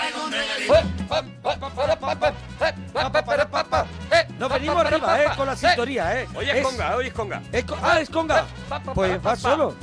traigo un regalito. Nos venimos arriba, ¿eh? Con la sintonía, ¿eh? Oye, es conga, oye, es conga. es co- ah, es conga. Pues va solo.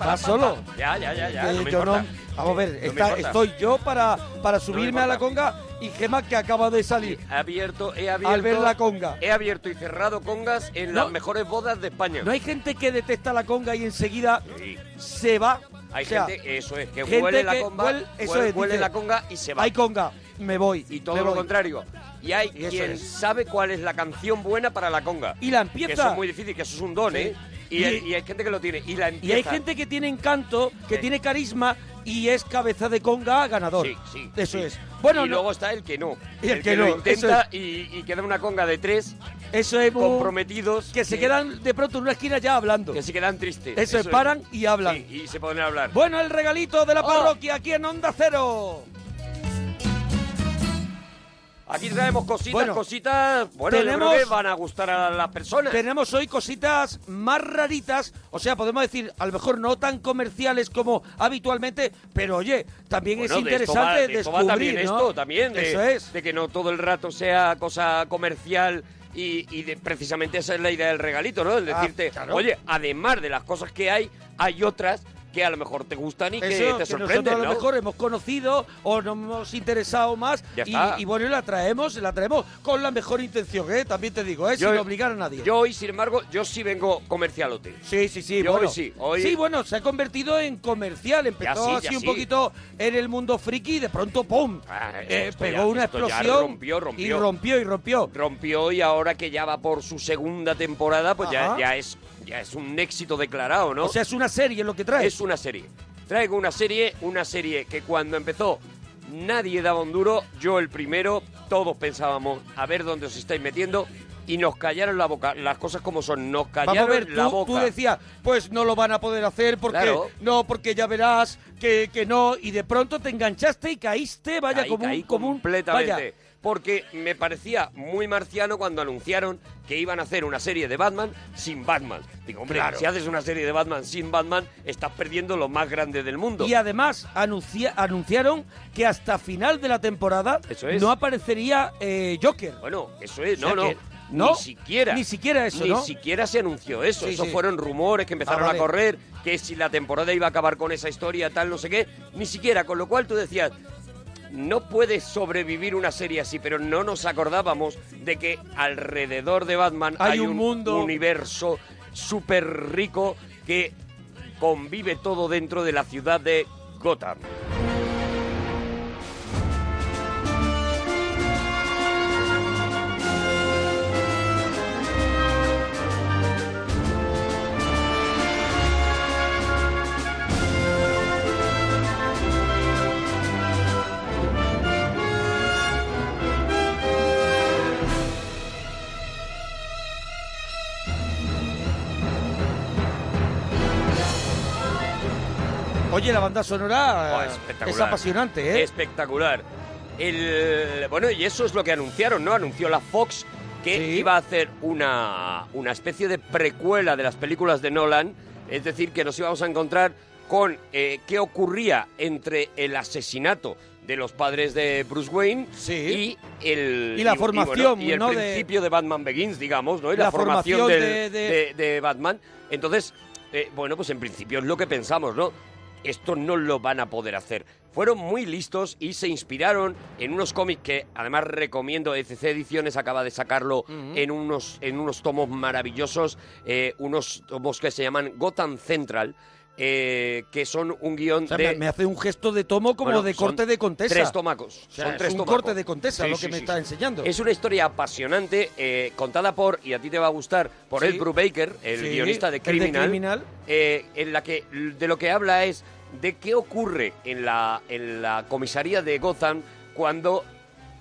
Va solo. Ya, ya, ya, ya. Eh, no yo no. Vamos a ver, No está- estoy yo para, para subirme a la conga y Gema que acaba de salir. He abierto, he abierto. Al ver la conga. He abierto y cerrado congas en No. las mejores bodas de España. No hay gente que detesta la conga y enseguida Sí. se va. Hay O sea, gente, eso es, que gente huele la que conga, huele- eso huele, es, huele dice, la conga y se va. Hay conga, me voy. y todo lo voy. contrario. Y hay Y quien es. sabe cuál es la canción buena para la conga. Y la Que eso empieza. es muy difícil, que eso es un don, Sí. ¿eh? Y, Y- hay, y hay gente que lo tiene. Y la Y empieza. hay gente que tiene encanto, que Sí. tiene carisma y es cabeza de conga ganador. Sí, sí. Eso sí. es. Bueno, y no- luego está el que no. Y el que lo no, intenta y, y queda una conga de tres eso es comprometidos. que se quedan de pronto en una esquina ya hablando. Que se quedan tristes. Eso, es, paran y hablan. Sí, y se ponen a hablar. Bueno, el regalito de la Oh. parroquia aquí en Onda Cero. Aquí traemos cositas, Bueno, cositas. Bueno, yo tenemos- creo que van a gustar a las personas. Tenemos hoy cositas más raritas, o sea, podemos decir, a lo mejor no tan comerciales como habitualmente, pero oye, también Bueno, es de esto interesante va- de esto va descubrir, también ¿no? esto, también. De, Eso es. De que no todo el rato sea cosa comercial y, y de, precisamente esa es la idea del regalito, ¿no? El Ah, decirte, claro. oye, además de las cosas que hay, hay otras que a lo mejor te gustan y que Eso, te que sorprenden, a lo mejor hemos conocido o nos hemos interesado más y, bueno, la traemos, la traemos con la mejor intención, ¿eh? También te digo, ¿eh? Yo- Sin obligar a nadie. Yo hoy, sin embargo, yo sí vengo comercialote. Sí, sí, sí. Yo bueno. hoy sí, hoy- Sí, bueno, se ha convertido en comercial. Empezó ya así un sí. poquito en el mundo friki y de pronto, ¡pum! Ah, Eh, pegó ya- una explosión. rompió, rompió. Y rompió y rompió. Rompió y ahora que ya va por su segunda temporada, pues ya es ya es un éxito declarado, ¿no? O sea, es una serie lo que trae. Es una serie. Traigo una serie, una serie que cuando empezó nadie daba un duro, yo el primero, todos pensábamos a ver dónde os estáis metiendo y nos callaron la boca, las cosas como son, nos callaron Vamos a ver, la tú, boca. tú decías, pues no lo van a poder hacer porque Claro. no, porque ya verás que, que no, y de pronto te enganchaste y caíste, vaya, Caí, como caí un, como un completamente. vaya. Porque me parecía muy marciano cuando anunciaron que iban a hacer una serie de Batman sin Batman. Digo, hombre, Claro. si haces una serie de Batman sin Batman, estás perdiendo lo más grande del mundo. Y además anuncia- anunciaron que hasta final de la temporada Eso es. no aparecería eh, Joker. Bueno, eso es, O sea no, no. que- ¿no? Ni siquiera. Ni siquiera eso, Ni ¿no? siquiera se anunció eso. Sí, Esos sí. fueron rumores que empezaron Ah, vale. a correr, que si la temporada iba a acabar con esa historia, tal, no sé qué. Ni siquiera, con lo cual tú decías, no puede sobrevivir una serie así, pero no nos acordábamos de que alrededor de Batman Hay hay, un mundo. universo súper rico que convive todo dentro de la ciudad de Gotham. Oye, la banda sonora Oh, es apasionante, ¿eh? Espectacular. El, bueno, y eso es lo que anunciaron, ¿no? Anunció la Fox que Sí. iba a hacer una, una especie de precuela de las películas de Nolan. Es decir, que nos íbamos a encontrar con eh, qué ocurría entre el asesinato de los padres de Bruce Wayne Sí. y el Y la formación, y el ¿no? de- principio de... Batman Begins, digamos, ¿no? Y la, La formación, formación del- de- de, de- de Batman. Entonces, eh, bueno, pues en principio es lo que pensamos, ¿no? Esto no lo van a poder hacer. Fueron muy listos y se inspiraron en unos cómics que además recomiendo. ECC Ediciones acaba de sacarlo en, unos, en unos tomos maravillosos, eh, unos tomos que se llaman Gotham Central, eh, que son un guion O sea, de... me, hace un gesto de tomo como Bueno, de corte de contesa. Tres tomacos. O sea, son es tres un tomacos. corte de contesa Sí, lo sí, que me sí, está sí. enseñando. Es una historia apasionante, eh, contada por, y a ti te va a gustar, por Sí. Ed Brubaker, el Sí, guionista de Criminal. eh, en la que de lo que habla es de qué ocurre en la, en la comisaría de Gotham cuando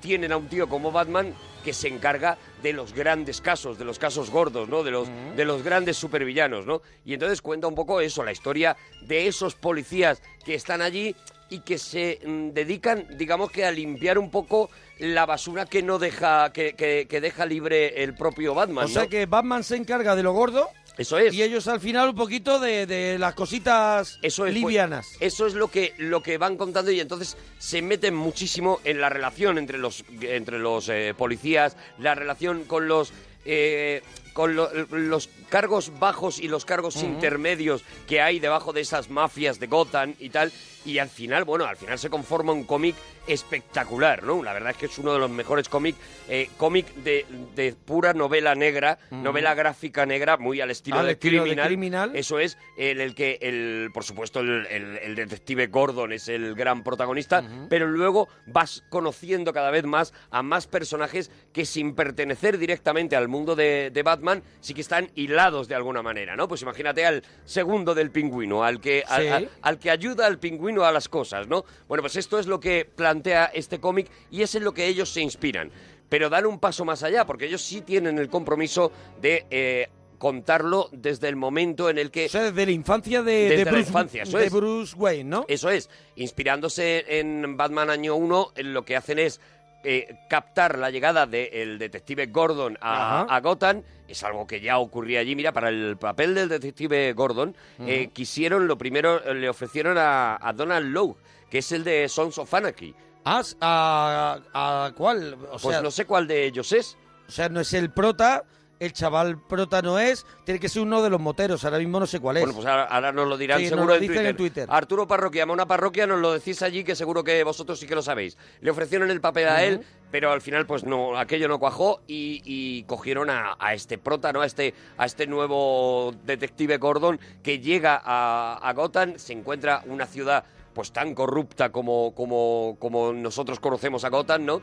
tienen a un tío como Batman que se encarga de los grandes casos, de los casos gordos, ¿no? De los, de los grandes supervillanos, ¿no? Y entonces cuenta un poco eso, la historia de esos policías que están allí y que se mm, dedican, digamos que a limpiar un poco la basura que no deja, que, que- que deja libre el propio Batman, o sea que Batman se encarga de lo gordo Eso es. Y ellos al final un poquito de, de las cositas Eso es, pues, livianas. eso es lo que, lo que van contando y entonces se meten muchísimo en la relación entre los, entre los eh, policías, la relación con los... eh, con lo- los cargos bajos y los cargos intermedios que hay debajo de esas mafias de Gotham y tal. Y al final, bueno, al final se conforma un cómic espectacular, ¿no? La verdad es que es uno de los mejores cómics, eh, cómic de, de pura novela negra, novela gráfica negra, muy al estilo, Al de, estilo de criminal. Criminal. Eso es, en el que, el, por supuesto, el, el- el detective Gordon es el gran protagonista, pero luego vas conociendo cada vez más a más personajes que sin pertenecer directamente al mundo de, de Batman, sí que están hilados de alguna manera, ¿no? Pues imagínate al segundo del pingüino, al que, al- Sí. al- al que ayuda al pingüino a las cosas, ¿no? Bueno, pues esto es lo que plantea este cómic y es en lo que ellos se inspiran. Pero dan un paso más allá, porque ellos sí tienen el compromiso de eh, contarlo desde el momento en el que... O sea, desde la infancia de, Desde de la infancia, eso de es. Bruce Wayne, ¿no? Eso es, inspirándose en Batman año 1, lo que hacen es eh, captar la llegada del detective Gordon a, Gotham. Es algo que ya ocurría allí. Mira, para el papel del detective Gordon, eh, quisieron, lo primero, eh, le ofrecieron a, a Donald Lowe, que es el de Sons of Anarchy. Ah, ¿a, a cuál? O Pues sea, no sé cuál de ellos es. O sea, no es el prota, el chaval prota no es, tiene que ser uno de los moteros, ahora mismo no sé cuál es. Bueno, pues ahora, ahora nos lo dirán Sí, nos seguro lo en, dicen Twitter. en Twitter. Arturo Parroquia, una parroquia, nos lo decís allí que seguro que vosotros sí que lo sabéis. Le ofrecieron el papel a él, pero al final pues no, aquello no cuajó y, y cogieron a, a este prota, ¿no? A este, a este nuevo detective Gordon que llega a, a Gotham, se encuentra una ciudad pues tan corrupta como, como, como nosotros conocemos a Gotham, ¿no?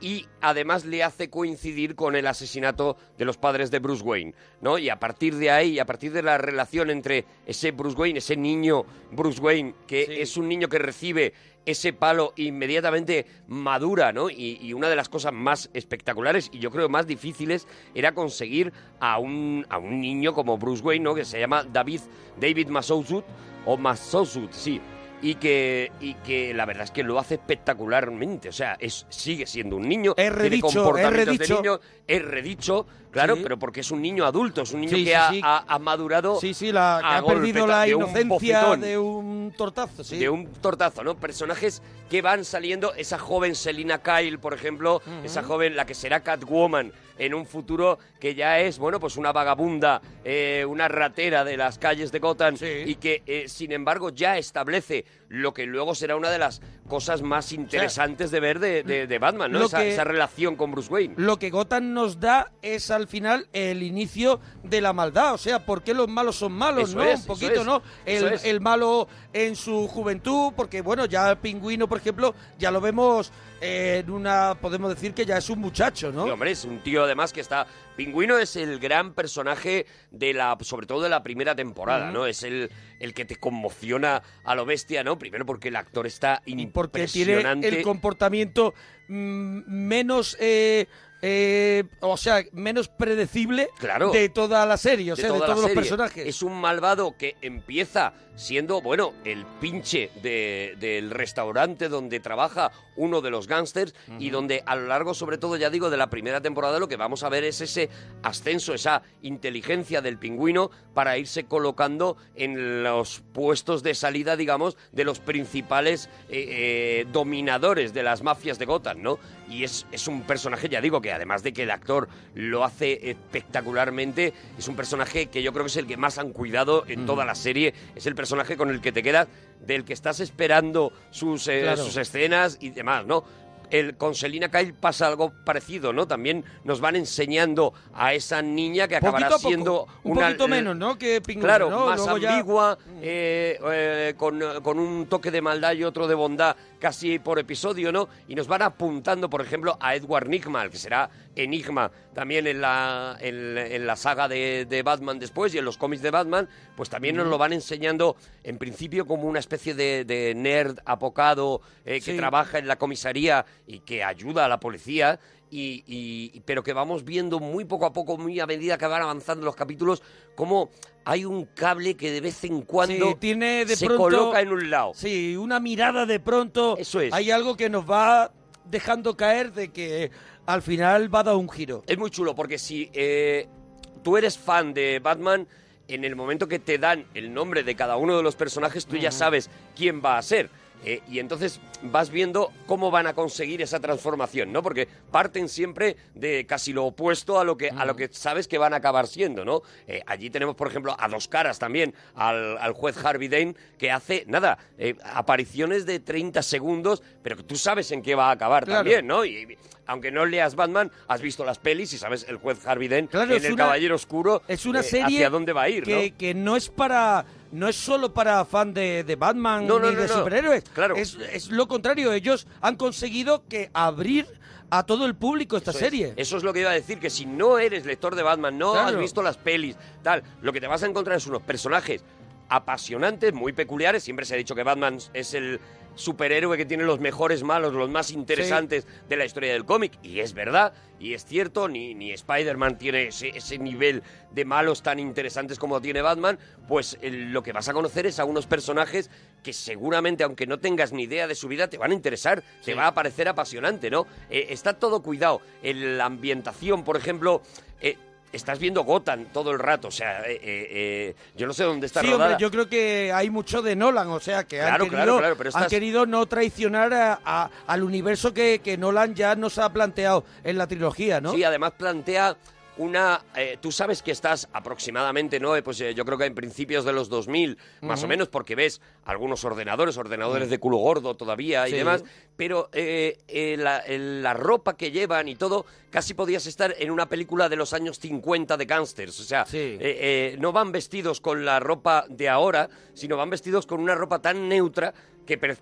Y además le hace coincidir con el asesinato de los padres de Bruce Wayne, ¿no? Y a partir de ahí, a partir de la relación entre ese Bruce Wayne, ese niño Bruce Wayne, que es un niño que recibe ese palo inmediatamente madura, ¿no? Y, y una de las cosas más espectaculares y yo creo más difíciles era conseguir a un, a un niño como Bruce Wayne, ¿no? Que se llama David, David Masouzut, o Masouzut, sí, y que, y que la verdad es que lo hace espectacularmente. O sea, es, sigue siendo un niño, Es tiene redicho, es comportamientos de redicho. niño, es redicho, claro, Sí. pero porque es un niño adulto, es un niño Sí, que sí, ha, sí. ha- ha madurado. Sí, sí, la, que ha perdido la de un inocencia bofetón. de un tortazo, sí. De un tortazo, ¿no? Personajes que van saliendo, esa joven Selina Kyle, por ejemplo, esa joven, la que será Catwoman en un futuro que ya es, bueno, pues una vagabunda, eh, una ratera de las calles de Gotham y que, eh, sin embargo, ya establece lo que luego será una de las cosas más interesantes de ver de, de- de Batman, ¿no? Esa, que- esa relación con Bruce Wayne. Lo que Gotham nos da es al final el inicio de la maldad. O sea, ¿por qué los malos son malos, Eso no? es, Un poquito, es, ¿no? El, eso es. el malo en su juventud, porque bueno, ya el pingüino, por ejemplo, ya lo vemos eh, en una. Podemos decir que ya es un muchacho, ¿no? Sí, hombre, es un tío además que está... Pingüino es el gran personaje de la, sobre todo de la primera temporada. ¿no? Es el, el que te conmociona a lo bestia, ¿no? Primero porque el actor está porque tiene el comportamiento mm, menos. eh, eh, o sea, menos predecible Claro. de toda la serie, o sea, de todos los personajes. Es un malvado que empieza siendo, bueno, el pinche de- del restaurante donde trabaja uno de los gángsters y donde a lo largo, sobre todo, ya digo, de la primera temporada, lo que vamos a ver es ese ascenso, esa inteligencia del pingüino para irse colocando en los puestos de salida, digamos, de los principales eh, eh, dominadores de las mafias de Gotham, ¿no? Y es, es un personaje, ya digo, que además de que el actor lo hace espectacularmente, es un personaje que yo creo que es el que más han cuidado en toda la serie, es el personaje con el que te quedas, del que estás esperando sus, eh, Claro. sus escenas y demás, ¿no? El, con Selina Kyle pasa algo parecido, ¿no? También nos van enseñando a esa niña que acabará Poquito siendo un una poquito menos, ¿no? Que Pingüino, Claro, ¿no? más Luego ya- Mm. ambigua, eh, eh, con, con un toque de maldad y otro de bondad casi por episodio, ¿no? Y nos van apuntando, por ejemplo, a Edward Nigma, que será Enigma también en la, en, en la saga de, de Batman después y en los cómics de Batman, pues también nos lo van enseñando en principio como una especie de, de nerd apocado eh, que Sí. trabaja en la comisaría y que ayuda a la policía. Y, y- pero que vamos viendo muy poco a poco, muy a medida que van avanzando los capítulos, cómo hay un cable que de vez en cuando Sí, tiene de se pronto- coloca en un lado. Sí, una mirada de pronto. Eso es. Hay algo que nos va dejando caer de que al final va a dar un giro. Es muy chulo porque si eh, tú eres fan de Batman, en el momento que te dan el nombre de cada uno de los personajes, tú ya sabes quién va a ser. Eh, y entonces vas viendo cómo van a conseguir esa transformación, ¿no? Porque parten siempre de casi lo opuesto a lo que, a lo que sabes que van a acabar siendo, ¿no? Eh, allí tenemos, por ejemplo, a dos caras también, al, al juez Harvey Dane, que hace, nada, eh, apariciones de 30 segundos, pero que tú sabes en qué va a acabar Claro. también, ¿no? Y, y aunque no leas Batman, has visto las pelis y sabes el juez Harvey Dane Claro, en El una- Caballero Oscuro Es una eh, serie hacia dónde va a ir, que, ¿no? que no es para no es solo para fan de, de Batman No, no, ni no, de superhéroes. Claro. Es, es lo contrario. Ellos han conseguido que abrir a todo el público esta Eso es. serie. Eso es lo que iba a decir, que si no eres lector de Batman, no Claro. has visto las pelis, tal, lo que te vas a encontrar es unos personajes apasionantes, muy peculiares. Siempre se ha dicho que Batman es el superhéroe que tiene los mejores malos, los más interesantes de la historia del cómic. Y es verdad, y es cierto, ni, ni Spider-Man tiene ese, ese nivel de malos tan interesantes como tiene Batman. Pues eh, lo que vas a conocer es a unos personajes que seguramente, aunque no tengas ni idea de su vida, te van a interesar, te va a parecer apasionante, ¿no? Eh, está todo cuidado. En la ambientación, por ejemplo... eh, Estás viendo Gotham todo el rato, o sea, eh, eh, eh, yo no sé dónde está Sí, rodada. hombre, yo creo que hay mucho de Nolan, o sea, que han, Claro, querido, claro, claro, pero han querido no traicionar a- a- al universo que, que Nolan ya nos ha planteado en la trilogía, ¿no? Sí, además plantea una... eh, tú sabes que estás aproximadamente, ¿no? Eh, Pues eh, yo creo que en principios de los 2000, más o menos, porque ves algunos ordenadores, ordenadores de culo gordo todavía y Sí. demás, pero eh, eh, la, el- la ropa que llevan y todo, casi podías estar en una película de los años 50 de gángsters. O sea, eh, eh, no van vestidos con la ropa de ahora, sino van vestidos con una ropa tan neutra que per-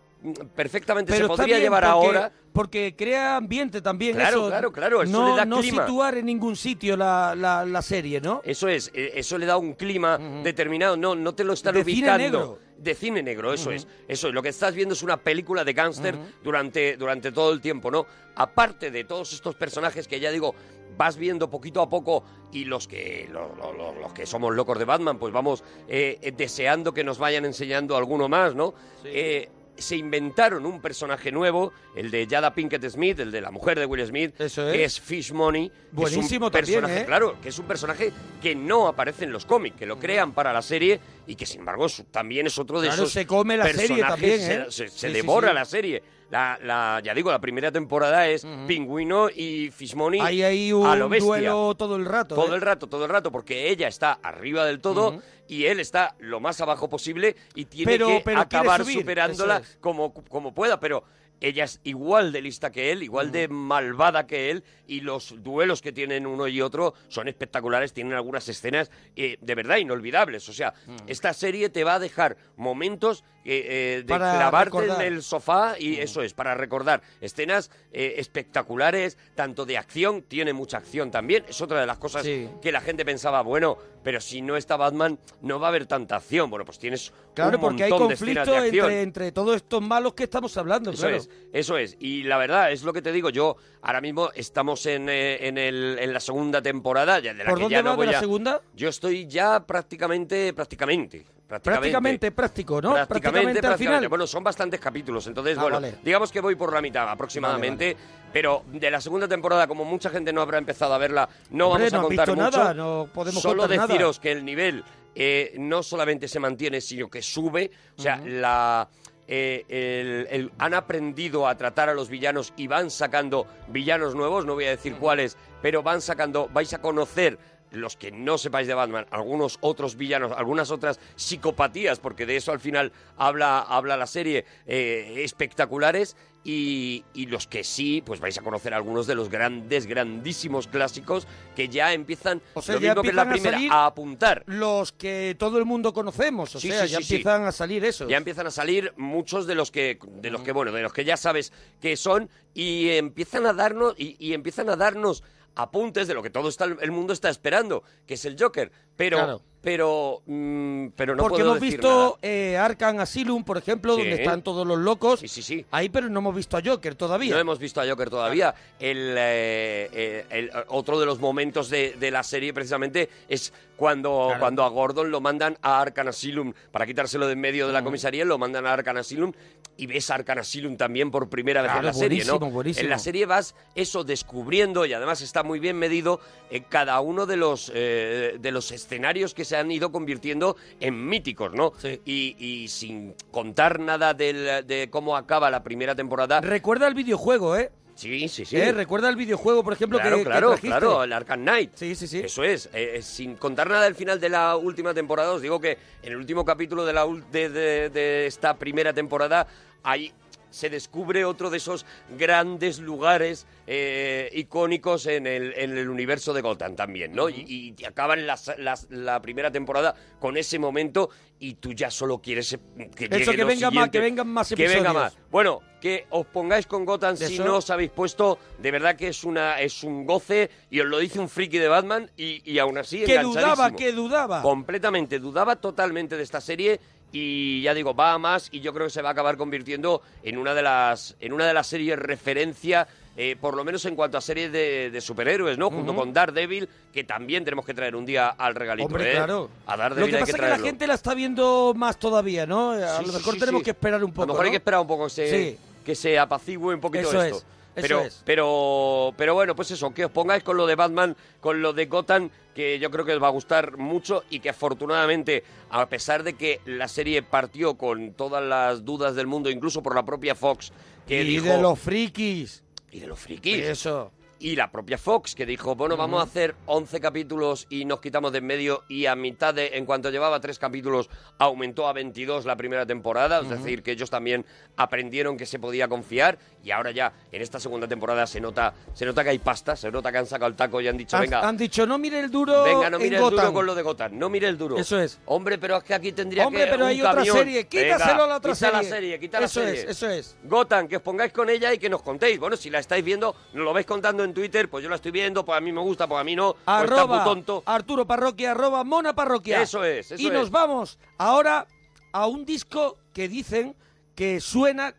perfectamente se Pero podría bien llevar porque, ahora. porque crea ambiente también Claro, eso. claro, claro, eso no, le da no clima. situar en ningún sitio la, la, la serie, ¿no? Eso es, eh, eso le da un clima determinado, no, no te lo están De cine ubicando. negro. De cine negro, eso es. Eso es, lo que estás viendo es una película de gángster durante, durante todo el tiempo, ¿no? Aparte de todos estos personajes que ya digo, vas viendo poquito a poco y los que, lo- lo- lo- los que somos locos de Batman, pues vamos eh, deseando que nos vayan enseñando alguno más, ¿no? Eh, se inventaron un personaje nuevo, el de Jada Pinkett Smith, el de la mujer de Will Smith, Eso que es. es Fish Money. que es un Buenísimo también, personaje, ¿eh? Claro, que es un personaje que no aparece en los cómics, que lo crean para la serie y que sin embargo es- también es otro de Claro, esos se come la serie personajes, también, se- ¿eh? se, se Sí, sí, devora sí. la serie. La, la- ya digo, la primera temporada es Pingüino y Fishmoney Hay ahí a lo un bestia. duelo todo el rato. Todo ¿eh? el rato, todo el rato, porque ella está arriba del todo y él está lo más abajo posible y tiene Pero- que pero acabar subir, superándola es. como, como pueda, pero ella es igual de lista que él, igual de malvada que él y los duelos que tienen uno y otro son espectaculares, tienen algunas escenas eh, de verdad inolvidables. O sea, esta serie te va a dejar momentos eh, eh, de Para clavarte recordar. en el sofá y eso es, para recordar escenas espectaculares, tanto de acción, tiene mucha acción también, es otra de las cosas Sí. que la gente pensaba, bueno, pero si no está Batman no va a haber tanta acción. Bueno, pues tienes Claro, un porque hay montón de escenas conflicto de acción. entre, entre todos estos malos que estamos hablando, Eso claro. es, eso es. Y la verdad, es lo que te digo, yo ahora mismo estamos en, eh, en, el, en la segunda temporada, ya de la ¿Por que dónde ya no voy de la a- segunda? Yo estoy ya prácticamente, prácticamente, Prácticamente práctico, ¿no? Prácticamente, al prácticamente. final. Bueno, son bastantes capítulos, entonces, Ah, bueno, vale. digamos que voy por la mitad aproximadamente, pero de la segunda temporada, como mucha gente no habrá empezado a verla, no Hombre, vamos a no has contar visto mucho. nada, no podemos Solo contar nada. deciros que el nivel eh, no solamente se mantiene, sino que sube, o sea, la... eh, el- el- han aprendido a tratar a los villanos y van sacando villanos nuevos, no voy a decir cuáles, pero van sacando, vais a conocer los que no sepáis de Batman, algunos otros villanos, algunas otras psicopatías, porque de eso al final habla, habla la serie, eh, espectaculares, y, y los que sí, pues vais a conocer algunos de los grandes, grandísimos clásicos que ya empiezan, O sea, lo mismo que es la a primera, a apuntar. Los que todo el mundo conocemos, o Sí, sea, sí, ya sí, sí. empiezan a salir eso. Ya empiezan a salir muchos de los que, de los que bueno, de los que ya sabes que son y empiezan a darnos y, y empiezan a darnos apuntes de lo que todo está, el mundo está esperando, que es el Joker. Pero Claro. Pero, mm, pero no Porque puedo hemos decir visto eh, Arkham Asylum, por ejemplo, Sí. donde están todos los locos. Sí, sí, sí. Ahí, pero no hemos visto a Joker todavía. No hemos visto a Joker todavía. El, eh, eh, el- otro de los momentos de, de la serie, precisamente, es cuando, Claro. cuando a Gordon lo mandan a Arkham Asylum para quitárselo de en medio Mm. de la comisaría, lo mandan a Arkham Asylum y ves a Arkham Asylum también por primera vez Claro, en la serie, ¿no? buenísimo, buenísimo. En la serie vas eso descubriendo y además está muy bien medido en cada uno de los eh, de los escenarios que se han ido convirtiendo en míticos, ¿no? Sí. Y, y sin contar nada del- de cómo acaba la primera temporada. Recuerda el videojuego, ¿eh? Sí, sí, sí. ¿Eh? Recuerda el videojuego, por ejemplo, claro, que, que claro, trajiste. claro, el Arkham Knight. Sí, sí, sí. Eso es. Eh, eh, sin contar nada del final de la última temporada, os digo que en el último capítulo de, la, de- de esta primera temporada hay se descubre otro de esos grandes lugares eh, icónicos en el, en el universo de Gotham también, ¿no? y, y acaban las- las- la primera temporada con ese momento y tú ya solo quieres que Eso, venga más- que vengan más Que venga más. Bueno, que os pongáis con Gotham si Eso. no os habéis puesto, de verdad que es una es un goce y os lo dice un friki de Batman y, y aún así Que dudaba, que dudaba. Completamente, dudaba totalmente de esta serie y ya digo, va a más y yo creo que se va a acabar convirtiendo en una de las en una de las series referencia eh, por lo menos en cuanto a series de, de superhéroes, ¿no? Junto Ujú. con Daredevil, que también tenemos que traer un día al regalito, Hombre, ¿eh? claro. A Lo Daredevil que hay pasa que es que la gente la está viendo más todavía, ¿no? A Sí, lo mejor sí, tenemos sí. que esperar un poco, A lo mejor hay ¿no? que esperar un poco que se, que se apacigüe un poquito Eso esto. es, eso pero, es. pero, pero bueno, pues eso, que os pongáis con lo de Batman, con lo de Gotham, que yo creo que os va a gustar mucho y que afortunadamente, a pesar de que la serie partió con todas las dudas del mundo, incluso por la propia Fox, que y dijo... de los frikis. Y de los frikis. Eso. Y la propia Fox, que dijo, bueno, vamos a hacer 11 capítulos y nos quitamos de en medio. Y a mitad de, en cuanto llevaba tres capítulos, aumentó a 22 la primera temporada. Es decir, que ellos también aprendieron que se podía confiar. Y ahora ya, en esta segunda temporada, se nota, se nota que hay pasta, se nota que han sacado el taco y han dicho, Han, venga, han dicho, no mire el duro venga, no en mire el duro Gotham. con lo de Gotham, no mire el duro. Eso es. Hombre, pero es que aquí tendría Hombre, que pero un hay otra camión. serie. Quítaselo Venga, a la otra quita serie. la serie, quita la Eso serie. es, eso es. Gotham, que os pongáis con ella y que nos contéis. Bueno, si la estáis viendo, nos lo vais contando en Twitter, pues yo la estoy viendo, pues a mí me gusta, pues a mí no, pues está muy Arroba tonto. Arturo Parroquia, arroba Mona Parroquia. Eso es, eso y es. nos vamos ahora a un disco que dicen que suena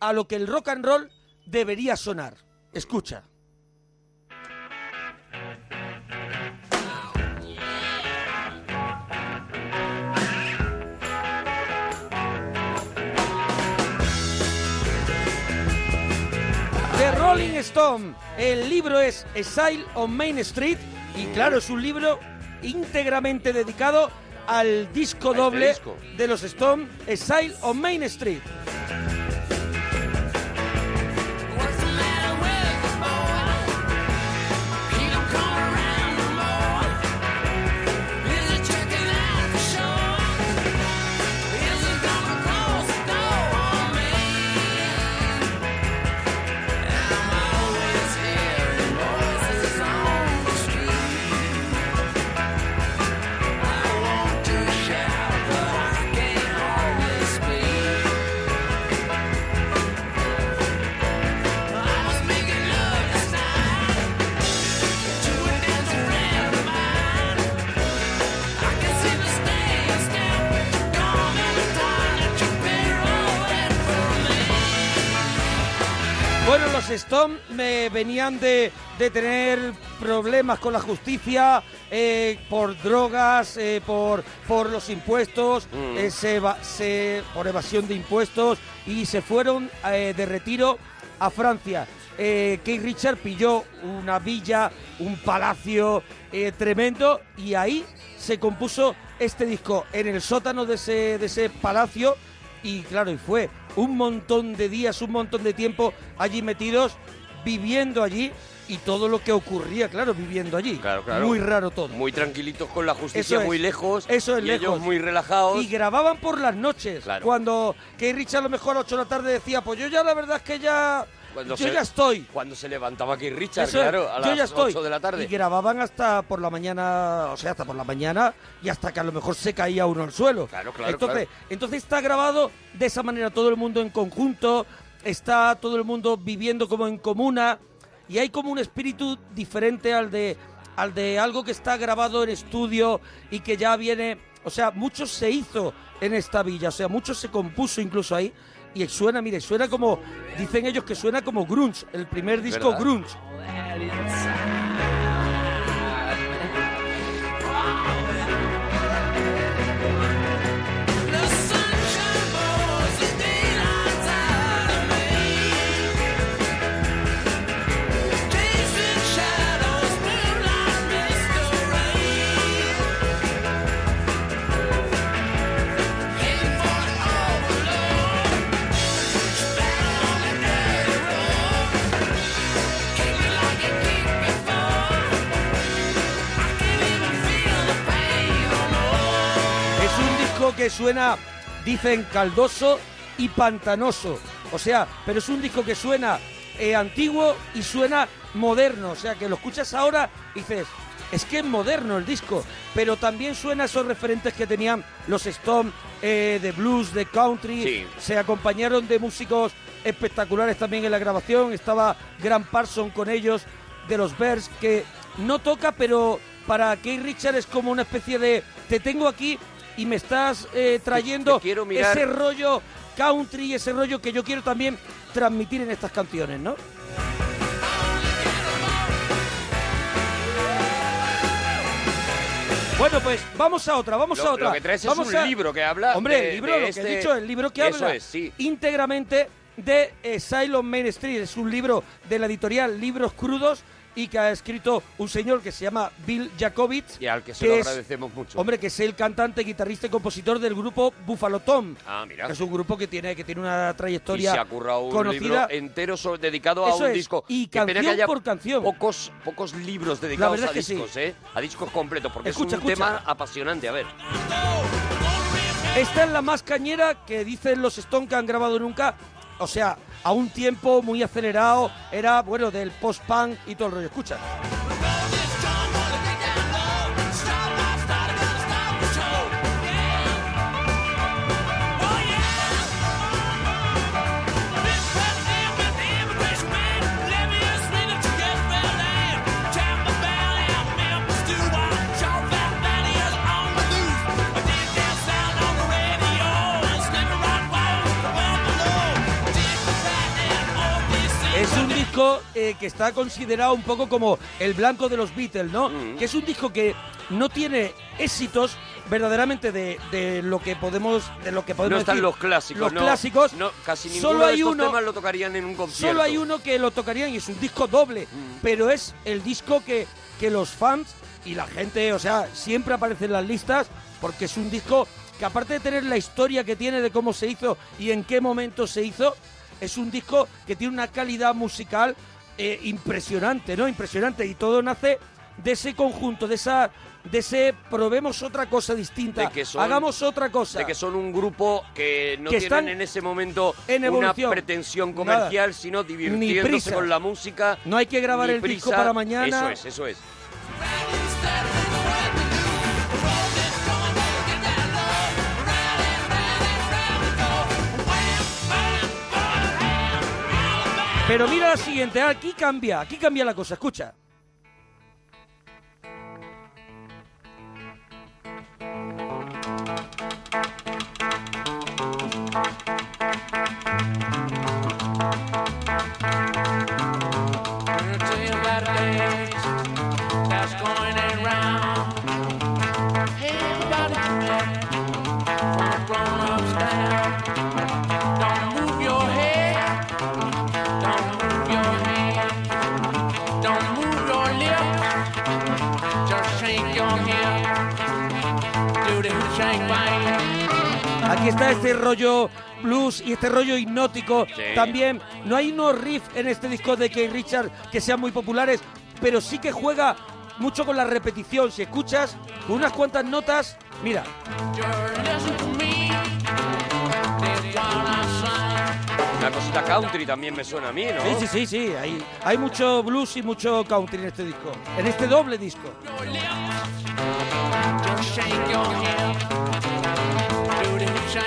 a lo que el rock and roll debería sonar. Escucha. The Rolling Stone. El libro es Exile on Main Street y claro, es un libro íntegramente dedicado al disco este doble de los Stone, Exile on Main Street. Venían de, de tener problemas con la justicia eh, por drogas, eh, por, por los impuestos, Mm. eh, se se- por evasión de impuestos y se fueron de retiro a Francia. Eh, Keith Richard pilló una villa, un palacio eh, tremendo y ahí se compuso este disco en el sótano de ese, de ese palacio y claro, y fue un montón de días, un montón de tiempo allí metidos, viviendo allí y todo lo que ocurría, claro, viviendo allí. Claro, claro. Muy raro todo. Muy tranquilitos con la justicia, es. muy lejos. Eso es y lejos. ellos muy relajados. Y grababan por las noches. Claro. Cuando que Richard a lo mejor a las 8 de la tarde decía, pues yo ya la verdad es que ya... Cuando yo se- ya estoy. Cuando se levantaba aquí Richard, Eso claro, a yo las ya estoy. 8 de la tarde. Y grababan hasta por la mañana, o sea, hasta por la mañana y hasta que a lo mejor se caía uno al suelo. Claro, claro, entonces, claro. entonces está grabado de esa manera, todo el mundo en conjunto, está todo el mundo viviendo como en comuna y hay como un espíritu diferente al de al de algo que está grabado en estudio y que ya viene, o sea, mucho se hizo en esta villa, o sea, mucho se compuso incluso ahí y suena, mire, suena como dicen ellos que suena como grunge, el primer disco ¿Verdad? grunge. Que suena, dicen, caldoso y pantanoso. O sea, pero es un disco que suena eh, antiguo y suena moderno. O sea, que lo escuchas ahora y dices, es que es moderno el disco. Pero también suena esos referentes que tenían los Stones, eh, de blues, de country. Sí. Se acompañaron de músicos espectaculares también en la grabación. Estaba Grant Parson con ellos, de los Bears, que no toca, pero para Keith Richard es como una especie de te tengo aquí y me estás eh, trayendo te quiero mirar. ese rollo country ese rollo que yo quiero también transmitir en estas canciones, ¿no? Bueno, pues vamos a otra, vamos Lo- a otra. lo que traes es Vamos un a- libro que habla Hombre, de- el libro, de lo que este- he dicho, el libro que Eso habla es, sí. íntegramente de eh, Silent Main Street. Es un libro de la editorial Libros Crudos y que ha escrito un señor que se llama Bill Jacobitz. Y al que se que lo es- agradecemos mucho. Hombre, que es el cantante, guitarrista y compositor del grupo Buffalo Tom. Ah, mira. Que es un grupo que tiene, que tiene una Y trayectoria se ha currado un conocida. libro entero dedicado a un es, disco. y canción que haya por canción. Pocos, pocos libros dedicados a sí. discos, ¿eh? A discos completos, porque Escucha, es un escucha. tema apasionante. A ver. Esta es la más cañera que dicen los Stone que han grabado nunca. O sea, a un tiempo muy acelerado. Era, bueno, del post-punk y todo el rollo. Escucha. Un disco eh, que está considerado un poco como el blanco de los Beatles, ¿no? Mm. Que es un disco que no tiene éxitos verdaderamente de, de lo que podemos de lo que podemos No están decir. los clásicos, Los no, clásicos. no, casi ninguno solo de hay estos uno, temas lo tocarían en un concierto. Solo hay uno que lo tocarían y es un disco doble, Mm. pero es el disco que, que los fans y la gente, o sea, siempre aparece en las listas porque es un disco que aparte de tener la historia que tiene de cómo se hizo y en qué momento se hizo, es un disco que tiene una calidad musical eh, impresionante, ¿no? Impresionante y todo nace de ese conjunto, de esa de ese probemos otra cosa distinta, De que son- hagamos otra cosa. De que son un grupo que no Que tienen en ese momento en una pretensión comercial, Nada. sino divirtiéndose con la música. No hay que grabar el disco para mañana. Eso es, eso es. Pero mira la siguiente, aquí cambia, aquí cambia la cosa, escucha. Aquí está este rollo blues y este rollo hipnótico. Sí. También no hay unos riffs en este disco de Keith Richard que sean muy populares, pero sí que juega mucho con la repetición. Si escuchas con unas cuantas notas, mira. Una cosita country también me suena a mí, ¿no? sí, sí, sí, sí, hay, hay mucho blues y mucho country en este disco, en este doble disco. Your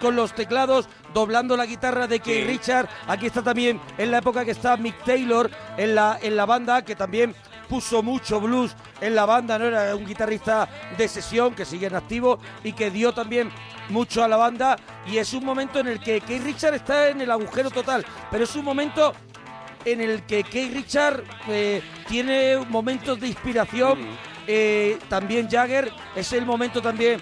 Con los teclados, doblando la guitarra de Keith Sí. Richard. Aquí está también en la época que está Mick Taylor en la, en la banda, que también puso mucho blues en la banda, ¿no? Era un guitarrista de sesión que sigue en activo y que dio también mucho a la banda. Y es un momento en el que Keith Richard está en el agujero total, pero es un momento en el que Keith Richard eh, tiene momentos de inspiración. Mm. Eh, también Jagger es el momento también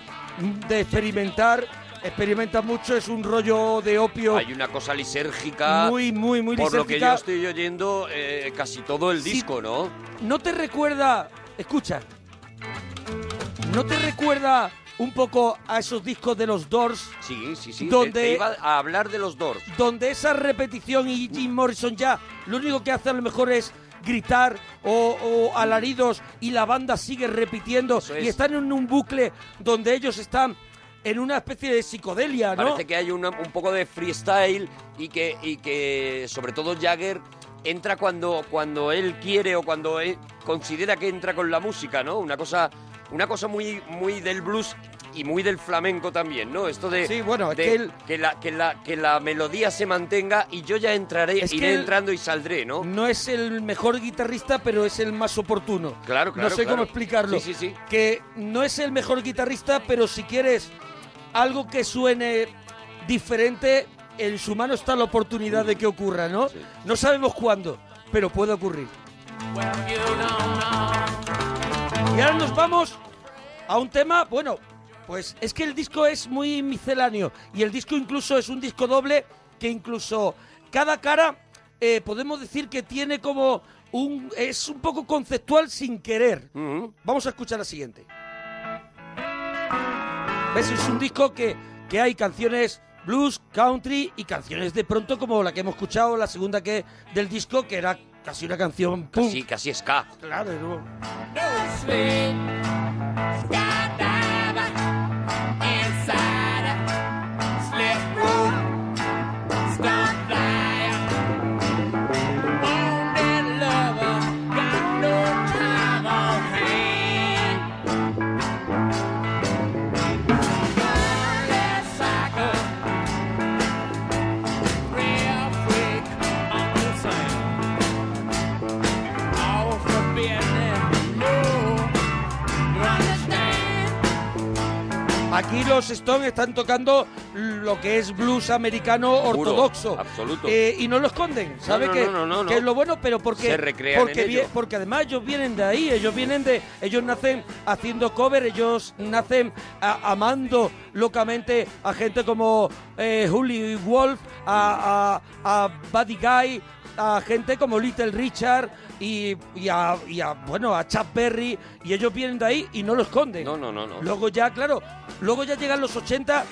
de experimentar. Experimenta mucho, es un rollo de opio Hay una cosa lisérgica. muy, muy, muy por lo que yo estoy oyendo eh, casi todo el Sí. disco, ¿no? ¿No te recuerda, escucha, no te recuerda un poco a esos discos de los Doors, Sí, sí, sí. Donde- Te, iba a hablar de los Doors. donde esa repetición y Jim Morrison ya lo único que hace a lo mejor es gritar o, o alaridos y la banda sigue repitiendo y están en un bucle donde ellos están en una especie de psicodelia, ¿no? Parece que hay una- un poco de freestyle y que, y que sobre todo Jagger entra cuando, cuando él quiere o cuando él considera que entra con la música, ¿no? Una cosa, una cosa muy, muy del blues y muy del flamenco también, ¿no? Esto de, Sí, bueno, es de que él- la, que, la, que la melodía se mantenga y yo ya entraré, Es que iré él- entrando y saldré, ¿no? No es el mejor guitarrista, pero es el más oportuno. Claro, claro, No sé claro. cómo explicarlo. Sí, sí, sí. Que no es el mejor guitarrista, pero si quieres algo que suene diferente, en su mano está la oportunidad de que ocurra, ¿no? Sí. No sabemos cuándo, pero puede ocurrir. Y ahora nos vamos a un tema, bueno, pues es que el disco es muy misceláneo y el disco incluso es un disco doble que incluso cada cara eh, podemos decir que tiene como un es un poco conceptual sin querer. Vamos a escuchar la siguiente. ¿Ves? Es un disco que, que hay canciones blues, country y canciones de pronto como la que hemos escuchado, la segunda que del disco, que era casi una canción punk. Casi, casi ska. Claro, ¿no? Los Stones están tocando lo que es blues americano ortodoxo. absoluto. Eh, y no lo esconden, ¿sabe no, que, no, no, no, que es lo bueno? Pero porque, Se recrean porque, en vie- ello. porque además ellos vienen de ahí, ellos vienen de... Ellos nacen haciendo cover, ellos nacen a- amando locamente a gente como eh, Jully Wolf, a, a, a Buddy Guy, a gente como Little Richard y, y a, y a, bueno, a Chuck Berry, y ellos vienen de ahí y no lo esconden. No, no, no, no. Luego ya, claro, luego ya llegan los 80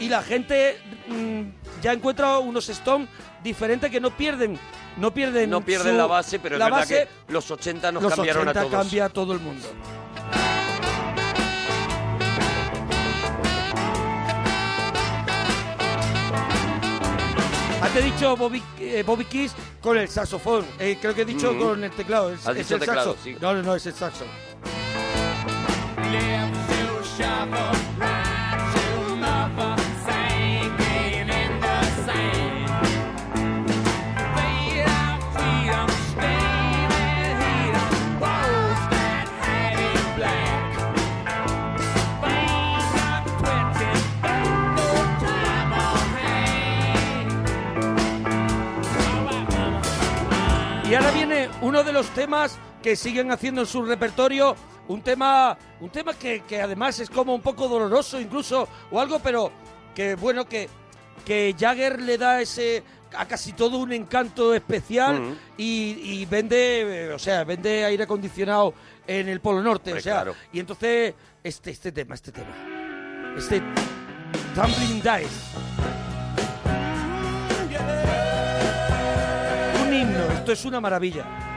y la gente mm, ya encuentra unos Stones diferentes que no pierden, no pierden, No pierden su- la base, pero es la verdad base, que los 80 nos los cambiaron 80 a todos. cambia a todo el mundo. Ah, te he dicho Bobby, eh, Bobby Keys con el saxofón. Eh, creo que he dicho Mm. con el teclado. Es, Has es dicho el teclado, saxo. sí. No, no, no, es el saxo. Y ahora viene uno de los temas que siguen haciendo en su repertorio, un tema, un tema que, que además es como un poco doloroso incluso o algo, pero que bueno que que Jagger le da ese a casi todo un encanto especial Ujú. y, y vende, eh, o sea, vende aire acondicionado en el Polo Norte, Hombre, o sea, claro. y entonces este este tema, este tema, este Tumbling Dice. Esto es una maravilla.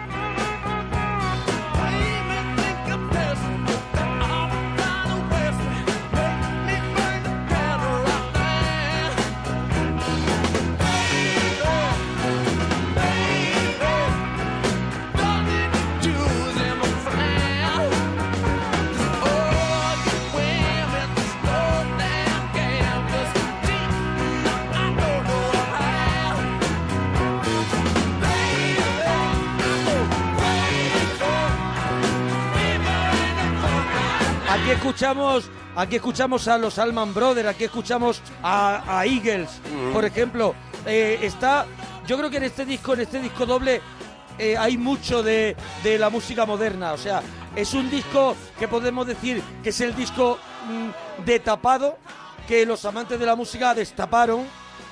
Aquí escuchamos, aquí escuchamos a los Alman Brothers, aquí escuchamos a, a Eagles, Mm. por ejemplo. Eh, está, yo creo que en este disco, en este disco doble, eh, hay mucho de, de la música moderna. O sea, es un disco que podemos decir que es el disco mm, de tapado que los amantes de la música destaparon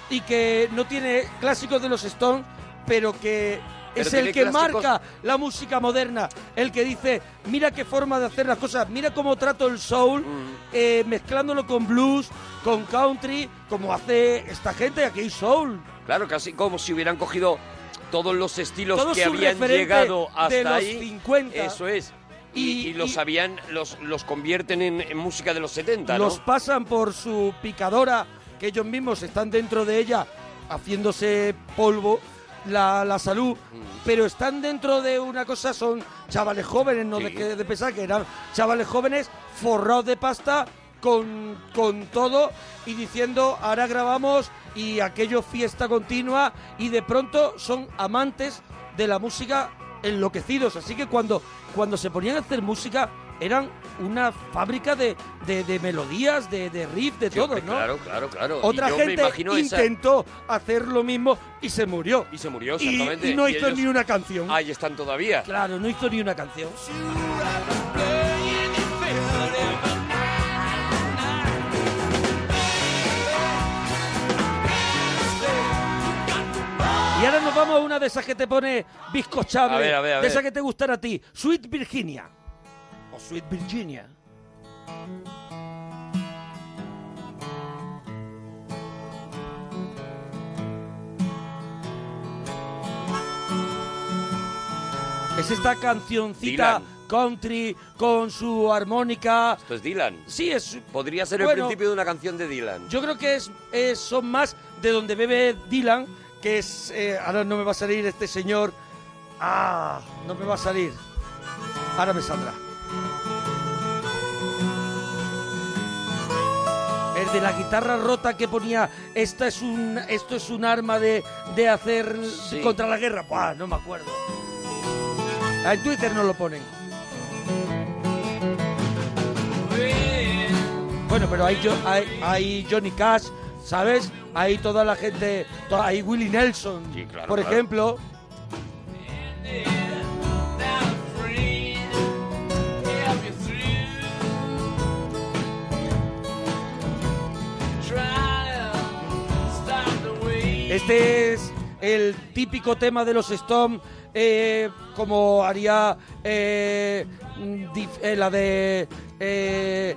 y que no tiene clásicos de los Stones, pero que es el que clásicos- marca la música moderna, el que dice, mira qué forma de hacer las cosas, mira cómo trato el soul, Mm. eh, mezclándolo con blues, con country, como hace esta gente, aquí hay soul. Claro, casi como si hubieran cogido todos los estilos que habían llegado hasta de los ahí. 50. Eso es. Y, los habían, los, los convierten en, en música de los 70, ¿no? Los pasan por su picadora, que ellos mismos están dentro de ella haciéndose polvo la, la salud, Mm. pero están dentro de una cosa, son chavales jóvenes, no Sí. de, que- de pensar que eran chavales jóvenes forrados de pasta con, con todo y diciendo ahora grabamos y aquello fiesta continua y de pronto son amantes de la música enloquecidos, así que cuando, cuando se ponían a hacer música eran una fábrica de, de- de melodías, de, de riff, de Sí, todo, ¿no? Claro, claro, claro. Otra gente esa- intentó hacer lo mismo y se murió. Y se murió, exactamente. y no hizo ellos ni una canción. Ahí están todavía. Claro, no hizo ni una canción. Y ahora nos vamos a una de esas que te pone bizcochable, A ver, a ver, a de esas que te gustan a ti, Sweet Virginia. O Sweet Virginia. Es esta cancioncita Dylan. country con su armónica. Esto es Dylan. Sí, es Podría ser el principio de una canción de Dylan. yo creo que es, es- son más de donde bebe Dylan, que es... eh, ahora no me va a salir este señor. Ah, no me va a salir. Ahora me saldrá. De la guitarra rota que ponía, esta es un, esto es un arma de, de hacer Sí. contra la guerra. Buah, no me acuerdo. En Twitter no lo ponen. Bueno, pero hay, hay, hay Johnny Cash, ¿sabes? Hay toda la gente, hay Willie Nelson, Sí, claro, por claro. ejemplo. Este es el típico tema de los Stones, eh, como haría eh, mm, eh, la de eh,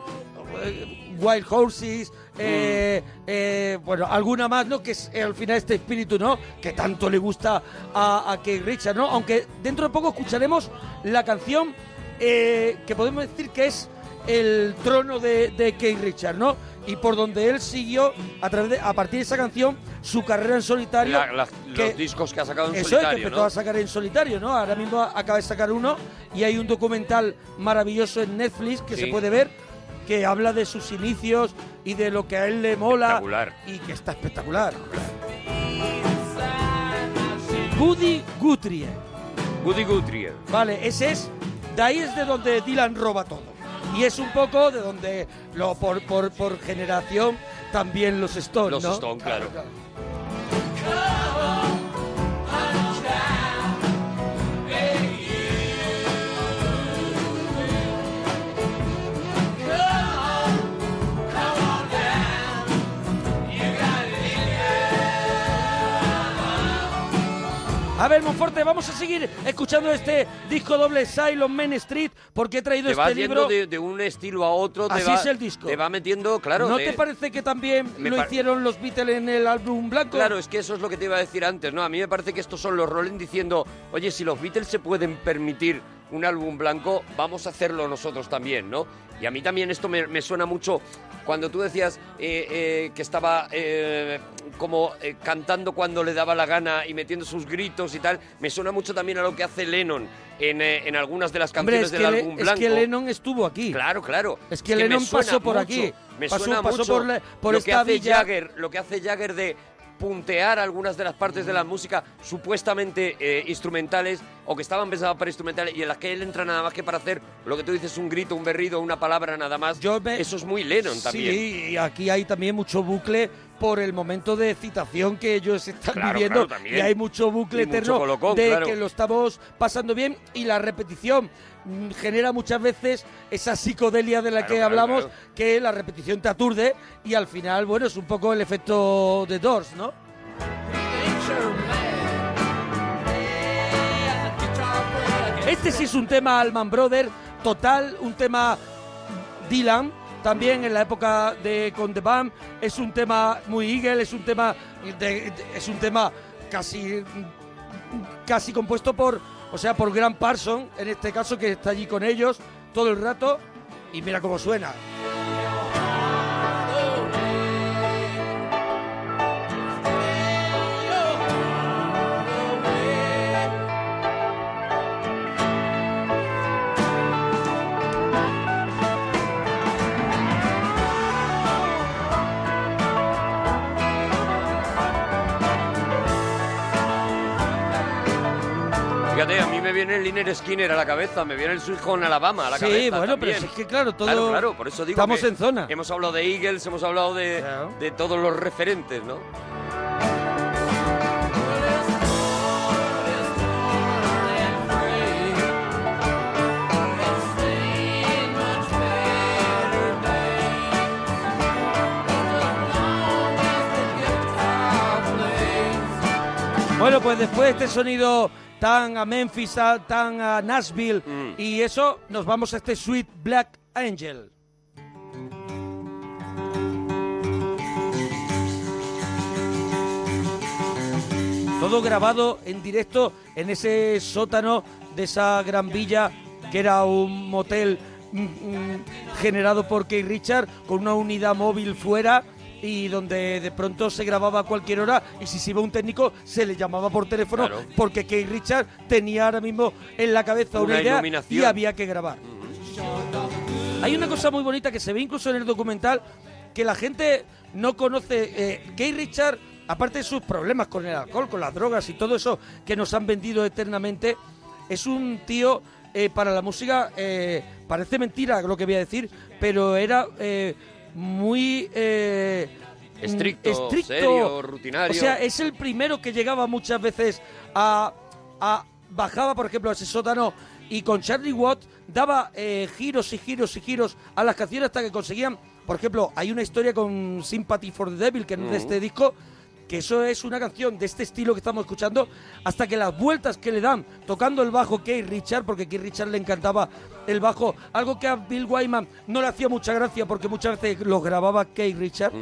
Wild Horses, eh, eh, bueno, alguna más, ¿no? Que es al final este espíritu, ¿no? Que tanto le gusta a, a Keith Richards, ¿no? Aunque dentro de poco escucharemos la canción eh, que podemos decir que es el trono de, de Keith Richards, ¿no? Y por donde él siguió, a, través de, a partir de esa canción, su carrera en solitario. La- la- que- los discos que ha sacado en eso es, que solitario, empezó ¿no? a sacar en solitario, ¿no? Ahora mismo acaba de sacar uno y hay un documental maravilloso en Netflix que Sí. se puede ver que habla de sus inicios y de lo que a él le mola Espectacular. y que está espectacular. Woody Guthrie. Woody Guthrie. Vale, ese es. De ahí es de donde Dylan roba todo. Y es un poco de donde, lo, por, por, por generación, también los Stones. Los ¿no? Stones, claro. A ver, Monforte, vamos a seguir escuchando este disco doble Silent Main Street porque he traído Te vas este yendo libro. de, de un estilo a otro. te Así va- es el disco. Te va metiendo, claro. ¿No te- te parece que también me lo hicieron los Beatles en el álbum blanco? Claro, es que eso es lo que te iba a decir antes, ¿no? A mí me parece que estos son los Rolling diciendo, oye, si los Beatles se pueden permitir un álbum blanco, vamos a hacerlo nosotros también, ¿no? Y a mí también esto me, me suena mucho cuando tú decías eh, eh, que estaba eh, como cantando cuando le daba la gana y metiendo sus gritos y tal, me suena mucho también a lo que hace Lennon en, en algunas de las Hombre, canciones es que, del álbum es blanco. que Lennon estuvo aquí. Claro, claro. Es que Lennon pasó por mucho, aquí. Me Pasó- suena pasó mucho por la- por lo esta que hace villa. Jagger, lo que hace Jagger de puntear algunas de las partes de la música supuestamente eh, instrumentales o que estaban pensadas para instrumentales y en las que él entra nada más que para hacer lo que tú dices, un grito, un berrido, una palabra nada más. Eso es muy Lennon también. Sí, y aquí hay también mucho bucle por el momento de excitación que ellos están Claro, viviendo claro, y hay mucho bucle mucho eterno colocón, de claro. que lo estamos pasando bien y la repetición mm, genera muchas veces esa psicodelia de la que hablamos que la repetición te aturde y al final bueno es un poco el efecto de Doors ¿no? Este sí es un tema Alman Brother, total, un tema Dylan, también en la época de con The Band, es un tema muy Eagle, es un tema es un tema casi casi compuesto por, o sea, por Grant Parson, en este caso que está allí con ellos todo el rato y mira cómo suena. Me viene el Liner Skinner a la cabeza, me viene el Home Alabama a la Sí, cabeza. bueno, pero también. si es que claro, todo- Claro, claro, por eso digo estamos que en zona. Hemos hablado de Eagles, hemos hablado de, de todos los referentes, ¿no? Bueno, pues después de este sonido tan a Memphis, tan a Nashville Mm. y eso, nos vamos a este Sweet Black Angel. Todo grabado en directo en ese sótano de esa gran villa que era un motel mm, mm, generado por Keith Richard con una unidad móvil fuera y donde de pronto se grababa a cualquier hora y si se iba un técnico se le llamaba por teléfono Claro. porque Keith Richard tenía ahora mismo en la cabeza una, Una idea y había que grabar. Hay una cosa muy bonita que se ve incluso en el documental que la gente no conoce. Eh, Keith Richard, aparte de sus problemas con el alcohol, con las drogas y todo eso que nos han vendido eternamente, es un tío eh, para la música, eh, parece mentira lo que voy a decir, pero era eh, muy... eh, mm, Estricto, serio, rutinario. O sea, es el primero que llegaba muchas veces a, a- bajaba, por ejemplo, a ese sótano y con Charlie Watt daba eh, giros y giros y giros a las canciones hasta que conseguían, por ejemplo, hay una historia con Sympathy for the Devil que es de Ujú. este disco que eso es una canción de este estilo que estamos escuchando, hasta que las vueltas que le dan tocando el bajo Keith Richard, porque Keith Richard le encantaba el bajo, algo que a Bill Wyman no le hacía mucha gracia porque muchas veces lo grababa Keith Richard.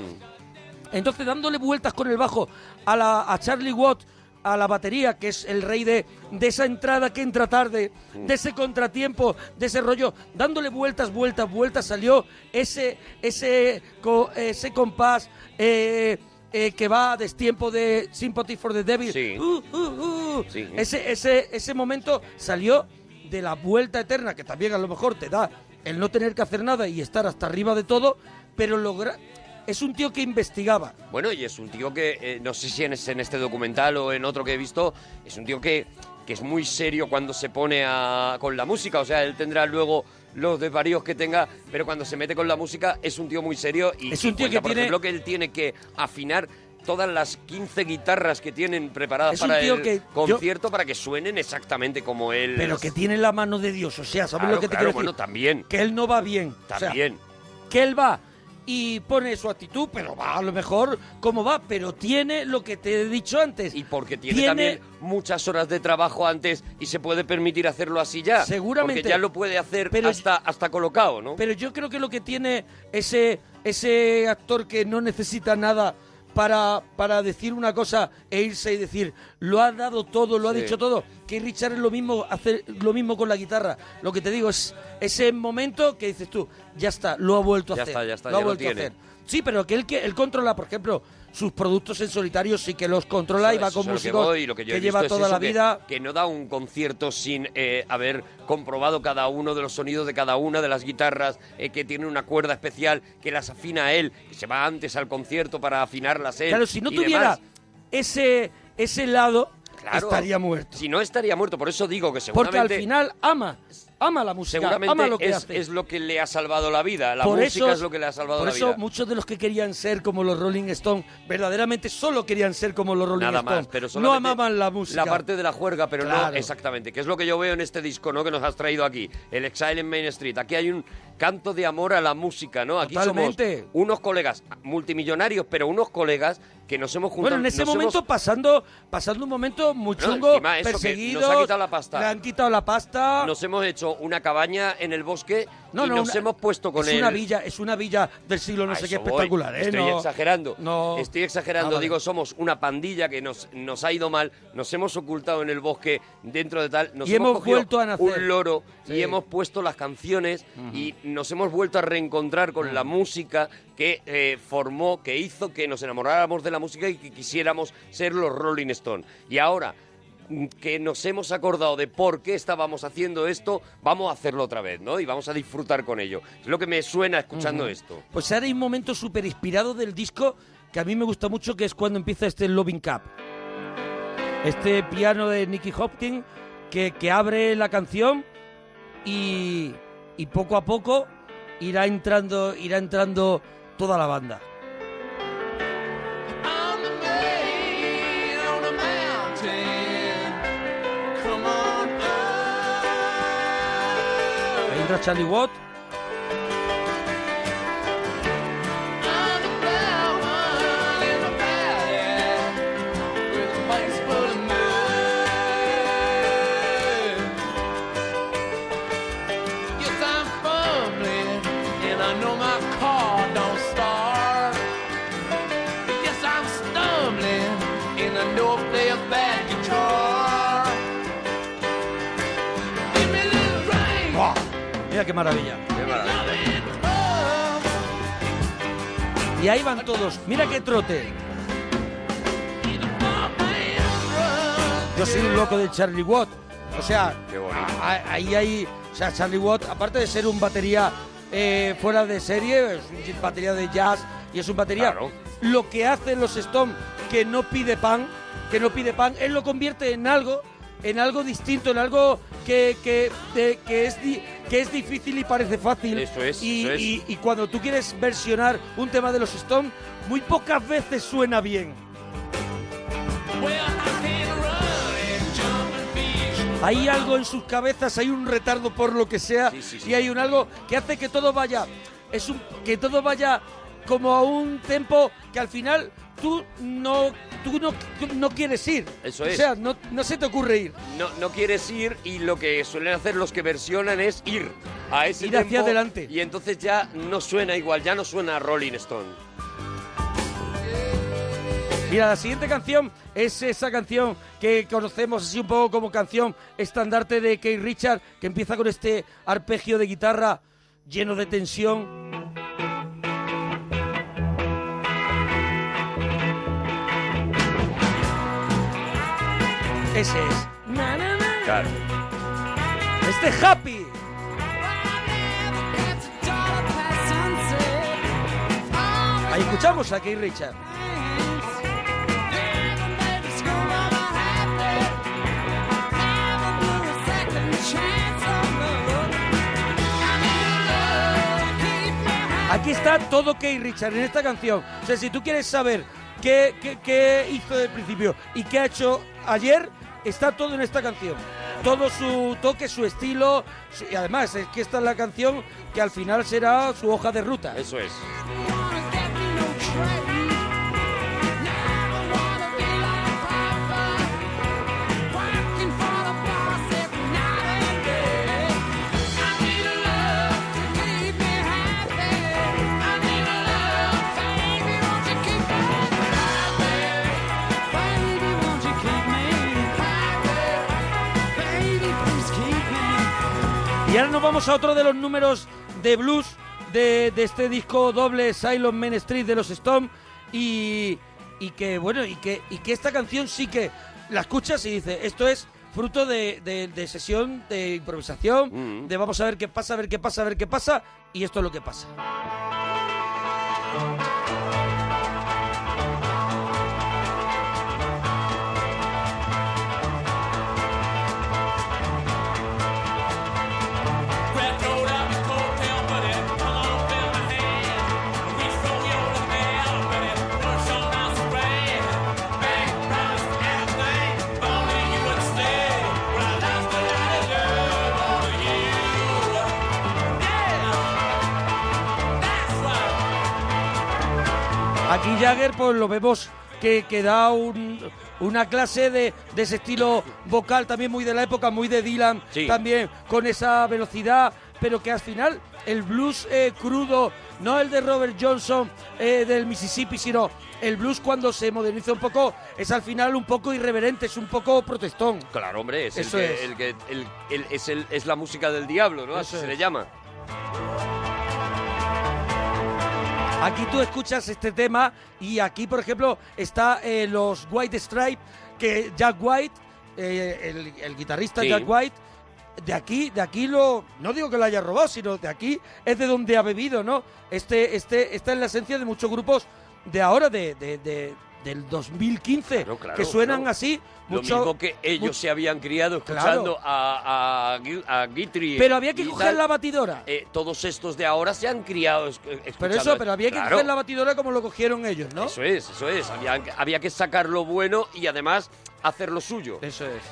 Entonces, dándole vueltas con el bajo a, la, a Charlie Watt, a la batería, que es el rey de, de esa entrada que entra tarde, de ese contratiempo, de ese rollo, dándole vueltas, vueltas, vueltas, salió ese, ese, co- ese compás eh, eh, que va a destiempo de Sympathy for the Devil. Sí. Uh, uh, uh. Sí. Ese, ese, ese momento salió de la vuelta eterna, que también a lo mejor te da el no tener que hacer nada y estar hasta arriba de todo, pero logra... Es un tío que investigaba. Bueno, y es un tío que, eh, no sé si en, en este documental o en otro que he visto, es un tío que, que es muy serio cuando se pone a, con la música. O sea, él tendrá luego los desvaríos que tenga, pero cuando se mete con la música es un tío muy serio y Es un tío cuenta, que por tiene- ejemplo, que él tiene que afinar todas las 15 guitarras que tienen preparadas Es para el que yo- concierto para que suenen exactamente como él. Pero que tiene la mano de Dios, o sea, ¿sabes Claro, lo que te claro, quiero bueno, decir? también. Que él no va bien. o sea, También. que él va y pone su actitud, pero va a lo mejor como va, pero tiene lo que te he dicho antes. Y porque tiene, también muchas horas de trabajo antes y se puede permitir hacerlo así ya. Seguramente. Porque ya lo puede hacer Pero- hasta, hasta colocado, ¿no? Pero yo creo que lo que tiene ese, ese actor que no necesita nada para, para decir una cosa e irse y decir, lo ha dado todo, lo ha Sí. dicho todo, que Richard es lo mismo, hace lo mismo con la guitarra. Lo que te digo es ese momento que dices tú, ya está, lo ha vuelto a Ya hacer. está, ya está, lo ha ya lo vuelto a hacer. Sí, pero que él, que él controla, por ejemplo, sus productos en solitario sí que los controla y va con a que músicos voy, y lo que, yo lleva es toda la vida. Que, no da un concierto sin eh, haber comprobado cada uno de los sonidos de cada una de las guitarras, eh, que tiene una cuerda especial, que las afina él, que se va antes al concierto para afinarlas él. Claro, si no tuviera demás. ese, ese lado Claro. estaría muerto. Si no estaría muerto, por eso digo que Porque seguramente... al final ama, ama la música, Seguramente ama lo que es, hace. es lo que le ha salvado la vida. La por música eso, es lo que le ha salvado por la eso vida. muchos de los que querían ser como los Rolling Stones, verdaderamente solo querían ser como los Rolling Nada Stones. más, pero no amaban la música. La parte de la juerga, pero no exactamente. Que es lo que yo veo en este disco, ¿no? Que nos has traído aquí. El Exile en Main Street. Aquí hay un canto de amor a la música, ¿no? Aquí Totalmente. somos unos colegas multimillonarios, pero unos colegas que nos hemos juntado. Bueno, en ese momento hemos- pasando, pasando un momento muy No, chungo, eso, que nos ha quitado la pasta. le han quitado la pasta. nos hemos hecho una cabaña en el bosque No, y no, nos una- hemos puesto con es una villa, es una villa del siglo no A sé qué espectacular, ¿eh? Estoy No- exagerando. No. Estoy exagerando. Ah, vale. Digo, somos una pandilla que nos, nos ha ido mal, nos hemos ocultado en el bosque dentro de tal. Nos Y hemos vuelto a nacer. Un loro Sí. y hemos puesto las canciones y nos hemos vuelto a reencontrar con la música que eh, formó, que hizo que nos enamoráramos de la música y que quisiéramos ser los Rolling Stones. Y ahora que nos hemos acordado de por qué estábamos haciendo esto, vamos a hacerlo otra vez, ¿no? Y vamos a disfrutar con ello. Es lo que me suena escuchando esto. Pues ahora hay un momento súper inspirado del disco que a mí me gusta mucho, que es cuando empieza este Loving Cup. Este piano de Nicky Hopkins que, que abre la canción y, y poco a poco irá entrando, irá entrando toda la banda. Charlie Watt. Mira qué maravilla. Qué maravilla. Y ahí van todos. Mira qué trote. Yo soy un loco de Charlie Watt. O sea, ahí hay. O sea, Charlie Watt, aparte de ser un batería eh, fuera de serie, es un batería de jazz y es un batería. Claro. Lo que hacen los Stones, que no pide pan, que no pide pan, él lo convierte en algo, en algo distinto, en algo que, que, de- que es, di- que es difícil y parece fácil. Eso es, Y, eso es. y- y cuando tú quieres versionar un tema de los Stones, muy pocas veces suena bien. Hay algo en sus cabezas, hay un retardo por lo que sea, Sí, sí, sí. y hay un algo que hace que todo vaya, es un, que todo vaya como a un tempo que al final tú no, tú no, no quieres ir. Eso O es. sea, no, no se te ocurre ir. No, no quieres ir y lo que suelen hacer los que versionan es ir a ese Ir hacia tempo adelante. Y entonces ya no suena igual, ya no suena a Rolling Stone. Mira, la siguiente canción es esa canción que conocemos así un poco como canción estandarte de Keith Richard, que empieza con este arpegio de guitarra lleno de tensión. Ese es. Claro. Este Happy. Ahí escuchamos a Keith Richard. Aquí está todo Keith Richard en esta canción. O sea, si tú quieres saber qué, qué- qué hizo del principio y qué ha hecho ayer, está todo en esta canción. Todo su toque, su estilo. y además, es que esta es la canción que al final será su hoja de ruta. Eso es. Vamos a otro de los números de blues de, de este disco doble Silent Main Street de los Stones y, y que bueno y que, y que esta canción sí que la escuchas y dices esto es fruto de, de- de sesión de improvisación Mm. de vamos a ver qué pasa a ver qué pasa a ver qué pasa y esto es lo que pasa Aquí Jagger, pues lo vemos que, que da un- una clase de, de ese estilo vocal también muy de la época, muy de Dylan, Sí. también con esa velocidad, pero que al final el blues eh, crudo, no el de Robert Johnson eh, del Mississippi, sino el blues cuando se moderniza un poco, es al final un poco irreverente, es un poco protestón. Claro, hombre, es, Eso el que, es. el que- el- el- es, el- es la música del diablo, ¿no? Así se le llama. Aquí tú escuchas este tema y aquí, por ejemplo, está eh, los White Stripe, que Jack White, eh, el, el guitarrista Sí. Jack White, de aquí, de aquí lo, no digo que lo haya robado, sino de aquí es de donde ha bebido, ¿no? Este, este, esta es la esencia de muchos grupos de ahora, de, de- de- del 2015, Claro, claro, que suenan claro. así. Lo mucho- mismo que ellos se habían criado escuchando a, a, Gui- a Guitry. Pero había que coger la batidora. Eh, todos estos de ahora se han criado es- eh, pero escuchando eso, pero había que coger la batidora como lo cogieron ellos, ¿no? Eso es, eso es. Había, había que sacar lo bueno y además hacer lo suyo. Eso es.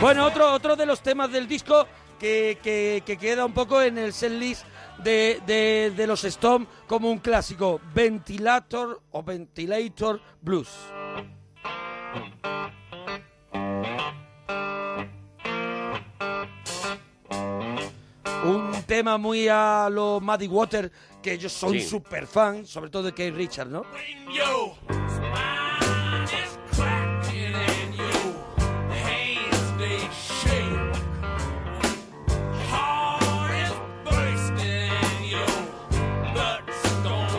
Bueno, otro, otro de los temas del disco que, que- que queda un poco en el setlist de, de, de los Stone como un clásico, Ventilator o Ventilator Blues. Un tema muy a lo Muddy Water, que ellos son Sí. super fans, sobre todo de Keith Richards, ¿no?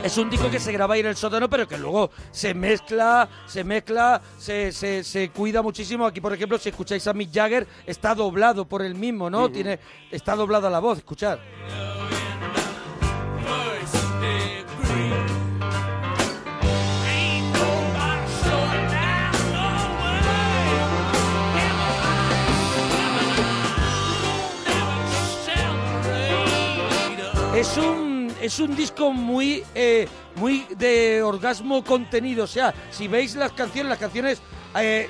Es un disco que se graba ahí en el sótano, pero que luego se mezcla, se mezcla, se, se, se cuida muchísimo. Aquí, por ejemplo, si escucháis a Mick Jagger, está doblado por el mismo, ¿no? Tiene, está doblada la voz, escuchad. Es un, es un disco muy, eh, muy de orgasmo contenido. O sea, si veis las canciones, las canciones eh,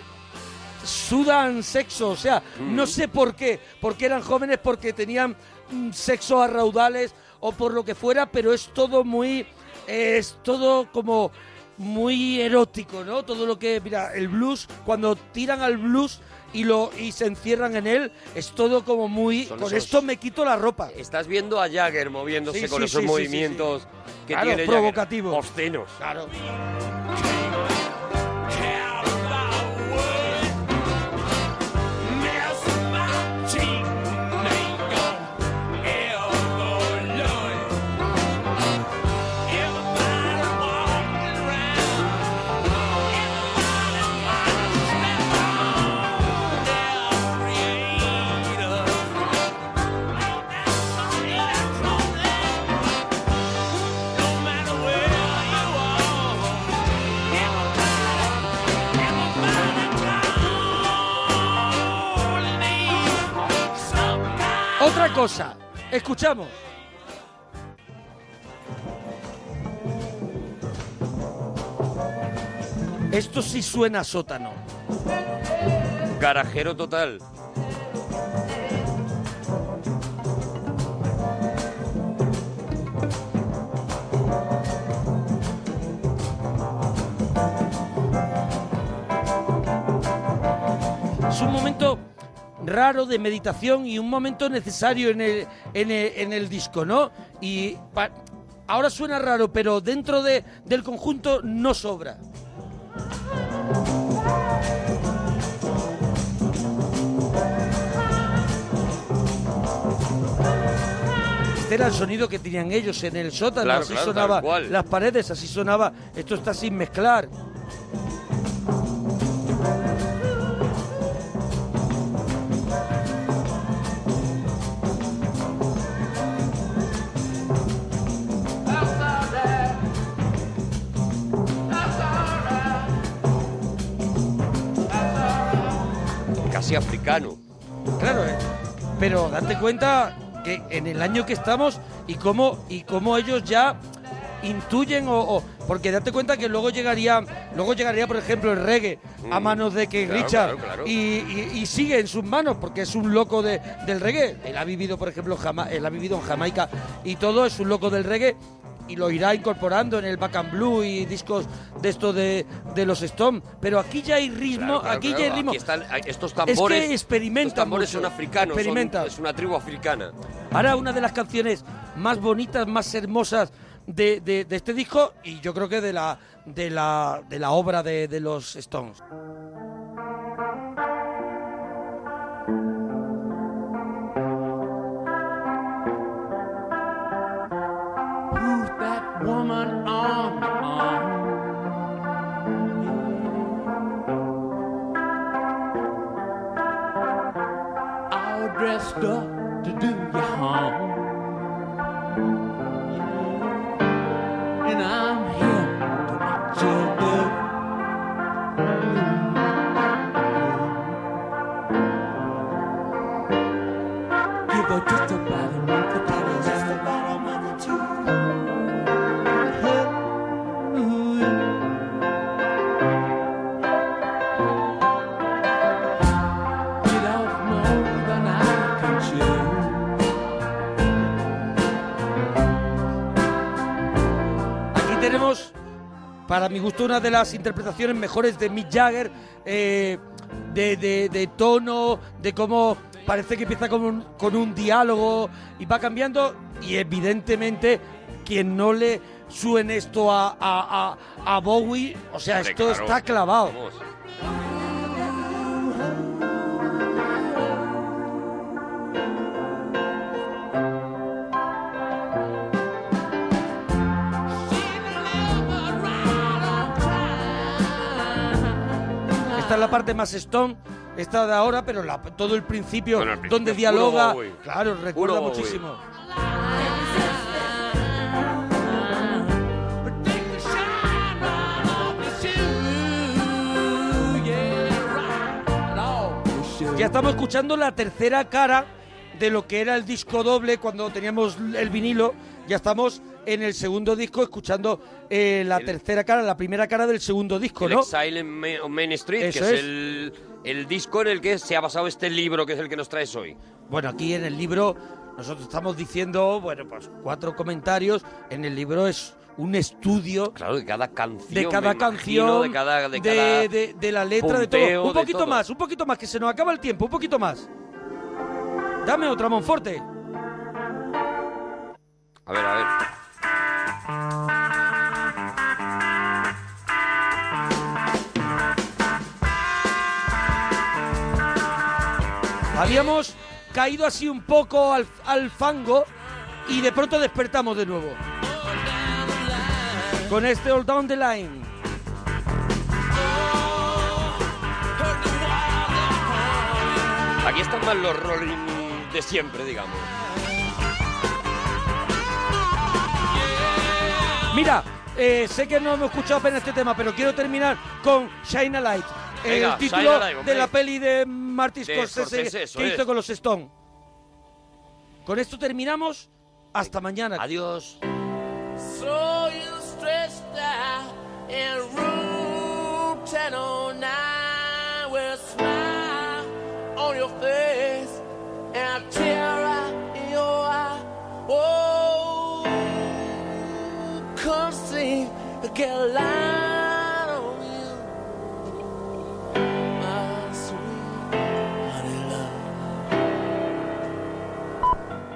sudan sexo. O sea, no sé por qué. Porque eran jóvenes, porque tenían mm, sexo a raudales o por lo que fuera, pero es todo muy. es todo como muy erótico, ¿no? Todo lo que, mira, el blues, cuando tiran al blues y lo y se encierran en él, es todo como muy. Son con esos- esto me quito la ropa. Estás viendo a Jagger moviéndose Sí, con sí, esos sí, sí, movimientos que Claro, tiene Jagger. provocativos. Obscenos. Claro. Cosa, escuchamos. Esto sí suena a sótano. Garajero total. Es un momento raro de meditación y un momento necesario en el, en el, en el disco, ¿no? Y pa- ahora suena raro, pero dentro de, del conjunto no sobra. Este era el sonido que tenían ellos en el sótano, Claro, así claro, tal sonaba cual. las paredes, así sonaba. Esto está sin mezclar. Casi africano. Claro, eh, pero date cuenta que en el año que estamos y cómo y cómo ellos ya intuyen o, o- porque date cuenta que luego llegaría luego llegaría por ejemplo el reggae a Mm, manos de que claro, Richard claro, claro. Y, y- y sigue en sus manos porque es un loco de- del reggae él ha vivido por ejemplo Jama- él ha vivido en Jamaica y todo es un loco del reggae y lo irá incorporando en el Back and Blue y discos de esto de, de los Stone. Pero aquí ya hay ritmo, Claro, claro, aquí claro. ya hay ritmo. Aquí están estos tambores. Es que experimenta Estos tambores mucho, son africanos. son- es una tribu africana. Ahora una de las canciones más bonitas, más hermosas de, de- de este disco y yo creo que de la de la de la obra de, de los Stones. That woman on arm? All dressed up para mi gusto, una de las interpretaciones mejores de Mick Jagger, eh, de, de- de tono, de cómo parece que empieza con un, con un diálogo y va cambiando. Y evidentemente, quien no le suene esto a, a- a- a Bowie, o sea, Hombre, esto claro. está clavado. Vamos. Esta es la parte más Stone, esta de ahora, pero la- todo el principio, Bueno, al principio donde dialoga, Bowie. claro, recuerda Bowie. muchísimo. Ya estamos escuchando la tercera cara de lo que era el disco doble cuando teníamos el vinilo. Ya estamos en el segundo disco escuchando eh, la El- tercera cara, la primera cara del segundo disco, El ¿no? Exile on Main Street, Eso que es, es. El, el disco en el que se ha basado este libro, que es el que nos traes hoy. Bueno, aquí en el libro nosotros estamos diciendo, bueno, pues cuatro comentarios. En el libro es un estudio Claro, de cada canción. de cada imagino, canción, de cada, de cada de- de la letra, de todo. Un poquito todo. más, un poquito más, que se nos acaba el tiempo, un poquito más. Dame otra, Monforte. A ver, a ver. Habíamos caído así un poco al, al fango y de pronto despertamos de nuevo. Con este All Down the Line. Aquí están más los Rolling de siempre, digamos. Mira, eh, sé que no hemos escuchado apenas este tema, pero quiero terminar con Shine a Light, el título de la peli de Martin Scorsese, que hizo con los Stone. Con esto terminamos. Hasta mañana. Adiós. So you out in room oh smile on your face. a tear in your eye. Oh, come get alive.